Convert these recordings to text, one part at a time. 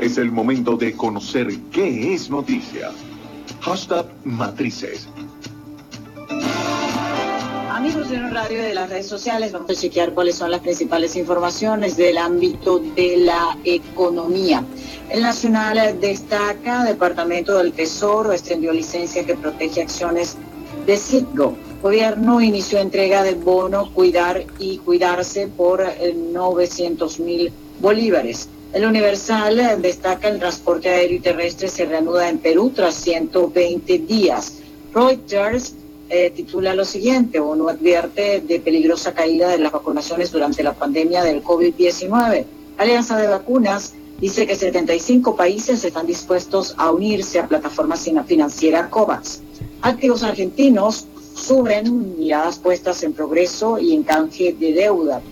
Es el momento de conocer qué es noticia. Hashtag Matrices. Amigos de radio de las redes sociales, vamos a chequear cuáles son las principales informaciones del ámbito de la economía. El Nacional destaca, Departamento del Tesoro extendió licencia que protege acciones de Citgo. Gobierno inició entrega del bono Cuidar y Cuidarse por 900 mil bolívares. El Universal destaca el transporte aéreo y terrestre se reanuda en Perú tras 120 días. Reuters eh, titula lo siguiente, ONU advierte de peligrosa caída de las vacunaciones durante la pandemia del COVID-19. Alianza de Vacunas dice que 75 países están dispuestos a unirse a plataforma financiera COVAX. Activos argentinos suben miradas puestas en progreso y en canje de deuda,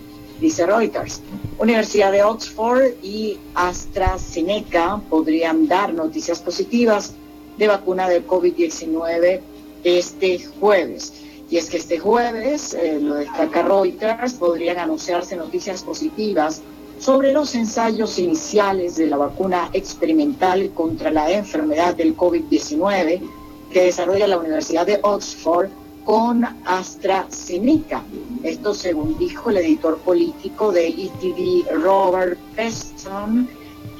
dice Reuters. Universidad de Oxford y AstraZeneca podrían dar noticias positivas de vacuna del COVID-19 este jueves. Y es que este jueves, eh, lo destaca Reuters, podrían anunciarse noticias positivas sobre los ensayos iniciales de la vacuna experimental contra la enfermedad del COVID-19 que desarrolla la Universidad de Oxford con AstraZeneca. Esto según dijo el editor político de ETV, Robert Peston,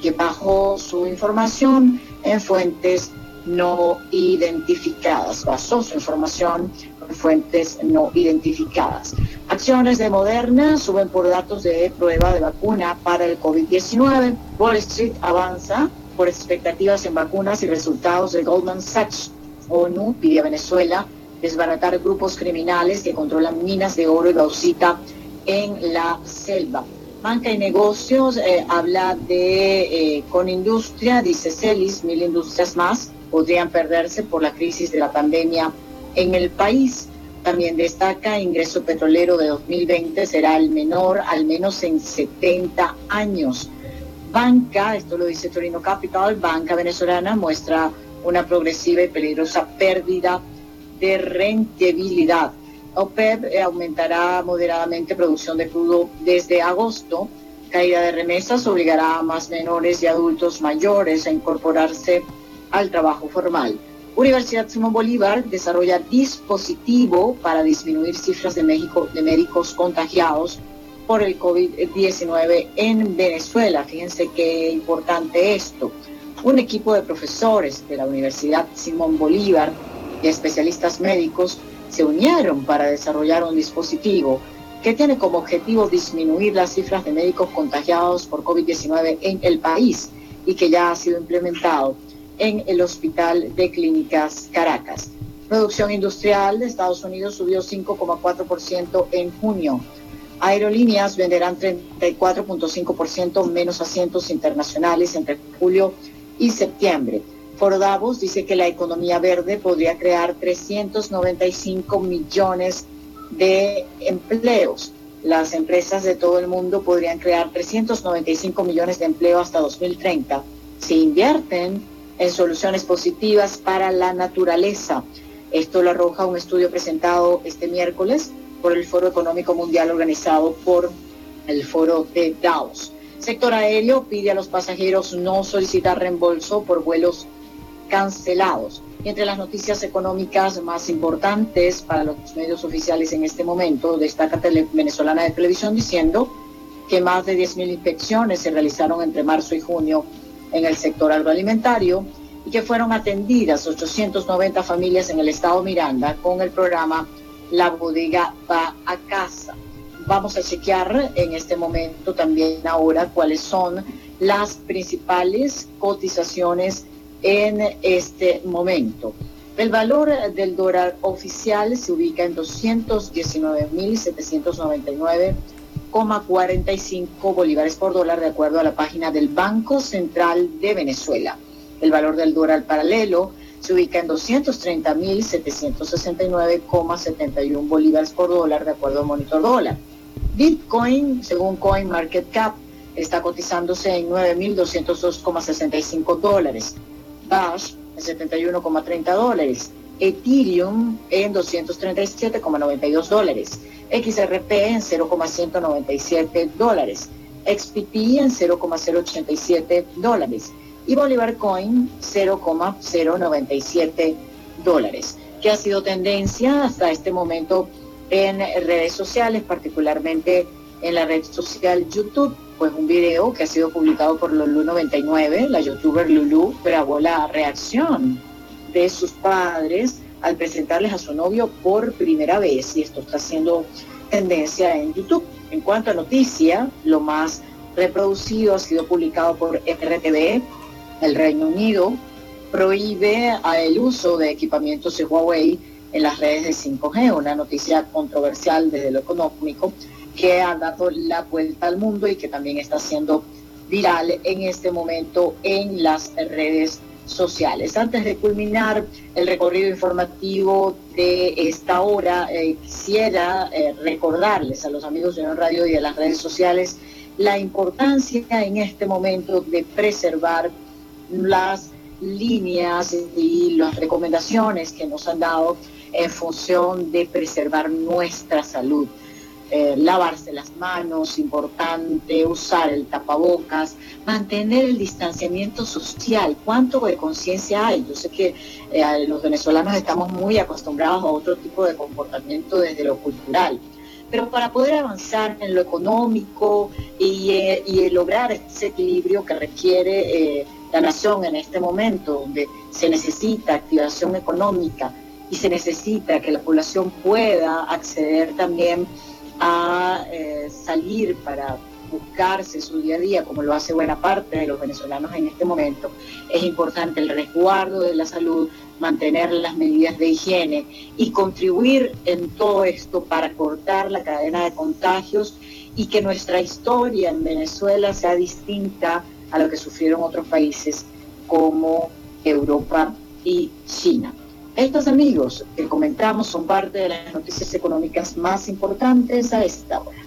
que bajó su información en fuentes no identificadas, basó su información en fuentes no identificadas. Acciones de Moderna suben por datos de prueba de vacuna para el COVID-19. Wall Street avanza por expectativas en vacunas y resultados de Goldman Sachs. ONU pide a Venezuela desbaratar grupos criminales que controlan minas de oro y bauxita en la selva. Banca y negocios eh, habla de eh, con industria, dice Celis, mil industrias más podrían perderse por la crisis de la pandemia en el país. También destaca ingreso petrolero de 2020 será el menor al menos en 70 años. Banca, esto lo dice Torino Capital, banca venezolana muestra una progresiva y peligrosa pérdida de rentabilidad. OPEP eh, aumentará moderadamente producción de crudo desde agosto. Caída de remesas obligará a más menores y adultos mayores a incorporarse al trabajo formal. Universidad Simón Bolívar desarrolla dispositivo para disminuir cifras de, México, de médicos contagiados por el COVID-19 en Venezuela. Fíjense qué importante esto. Un equipo de profesores de la Universidad Simón Bolívar y especialistas médicos se unieron para desarrollar un dispositivo que tiene como objetivo disminuir las cifras de médicos contagiados por COVID-19 en el país y que ya ha sido implementado en el Hospital de Clínicas Caracas. Producción industrial de Estados Unidos subió 5,4% en junio. Aerolíneas venderán 34,5% menos asientos internacionales entre julio y septiembre. Foro Davos dice que la economía verde podría crear 395 millones de empleos. Las empresas de todo el mundo podrían crear 395 millones de empleos hasta 2030 si invierten en soluciones positivas para la naturaleza. Esto lo arroja un estudio presentado este miércoles por el Foro Económico Mundial organizado por el Foro de Davos. Sector aéreo pide a los pasajeros no solicitar reembolso por vuelos cancelados. entre las noticias económicas más importantes para los medios oficiales en este momento, destaca Tele Venezolana de Televisión diciendo que más de 10.000 inspecciones se realizaron entre marzo y junio en el sector agroalimentario y que fueron atendidas 890 familias en el estado Miranda con el programa La Bodega va a casa. Vamos a chequear en este momento también ahora cuáles son las principales cotizaciones en este momento. El valor del dólar oficial se ubica en 219.799 45 bolívares por dólar de acuerdo a la página del Banco Central de Venezuela. El valor del dólar paralelo se ubica en 230.769,71 bolívares por dólar de acuerdo al monitor dólar. Bitcoin, según CoinMarketCap, está cotizándose en 9.202,65 dólares. Dash en 71,30 dólares. Ethereum en 237,92 dólares. XRP en 0,197 dólares. XPP en 0,087 dólares y Bolívar Coin 0,097 dólares, que ha sido tendencia hasta este momento en redes sociales, particularmente en la red social YouTube, pues un video que ha sido publicado por Lulu99, la youtuber Lulu, grabó la reacción de sus padres al presentarles a su novio por primera vez y esto está haciendo tendencia en YouTube. En cuanto a noticia, lo más reproducido ha sido publicado por RTV, el Reino Unido, prohíbe el uso de equipamientos de Huawei en las redes de 5G, una noticia controversial desde lo económico que ha dado la vuelta al mundo y que también está siendo viral en este momento en las redes sociales. Antes de culminar el recorrido informativo de esta hora, eh, quisiera eh, recordarles a los amigos de Radio y de las redes sociales la importancia en este momento de preservar las líneas y las recomendaciones que nos han dado en función de preservar nuestra salud. Eh, lavarse las manos, importante, usar el tapabocas, mantener el distanciamiento social. ¿Cuánto de conciencia hay? Yo sé que eh, los venezolanos estamos muy acostumbrados a otro tipo de comportamiento desde lo cultural. Pero para poder avanzar en lo económico y, eh, lograr ese equilibrio que requiere la nación en este momento, donde se necesita activación económica y se necesita que la población pueda acceder también a eh, salir para buscarse su día a día, como lo hace buena parte de los venezolanos en este momento, es importante el resguardo de la salud, mantener las medidas de higiene y contribuir en todo esto para cortar la cadena de contagios y que nuestra historia en Venezuela sea distinta a lo que sufrieron otros países como Europa y China. Estos amigos que comentamos son parte de las noticias económicas más importantes a esta hora.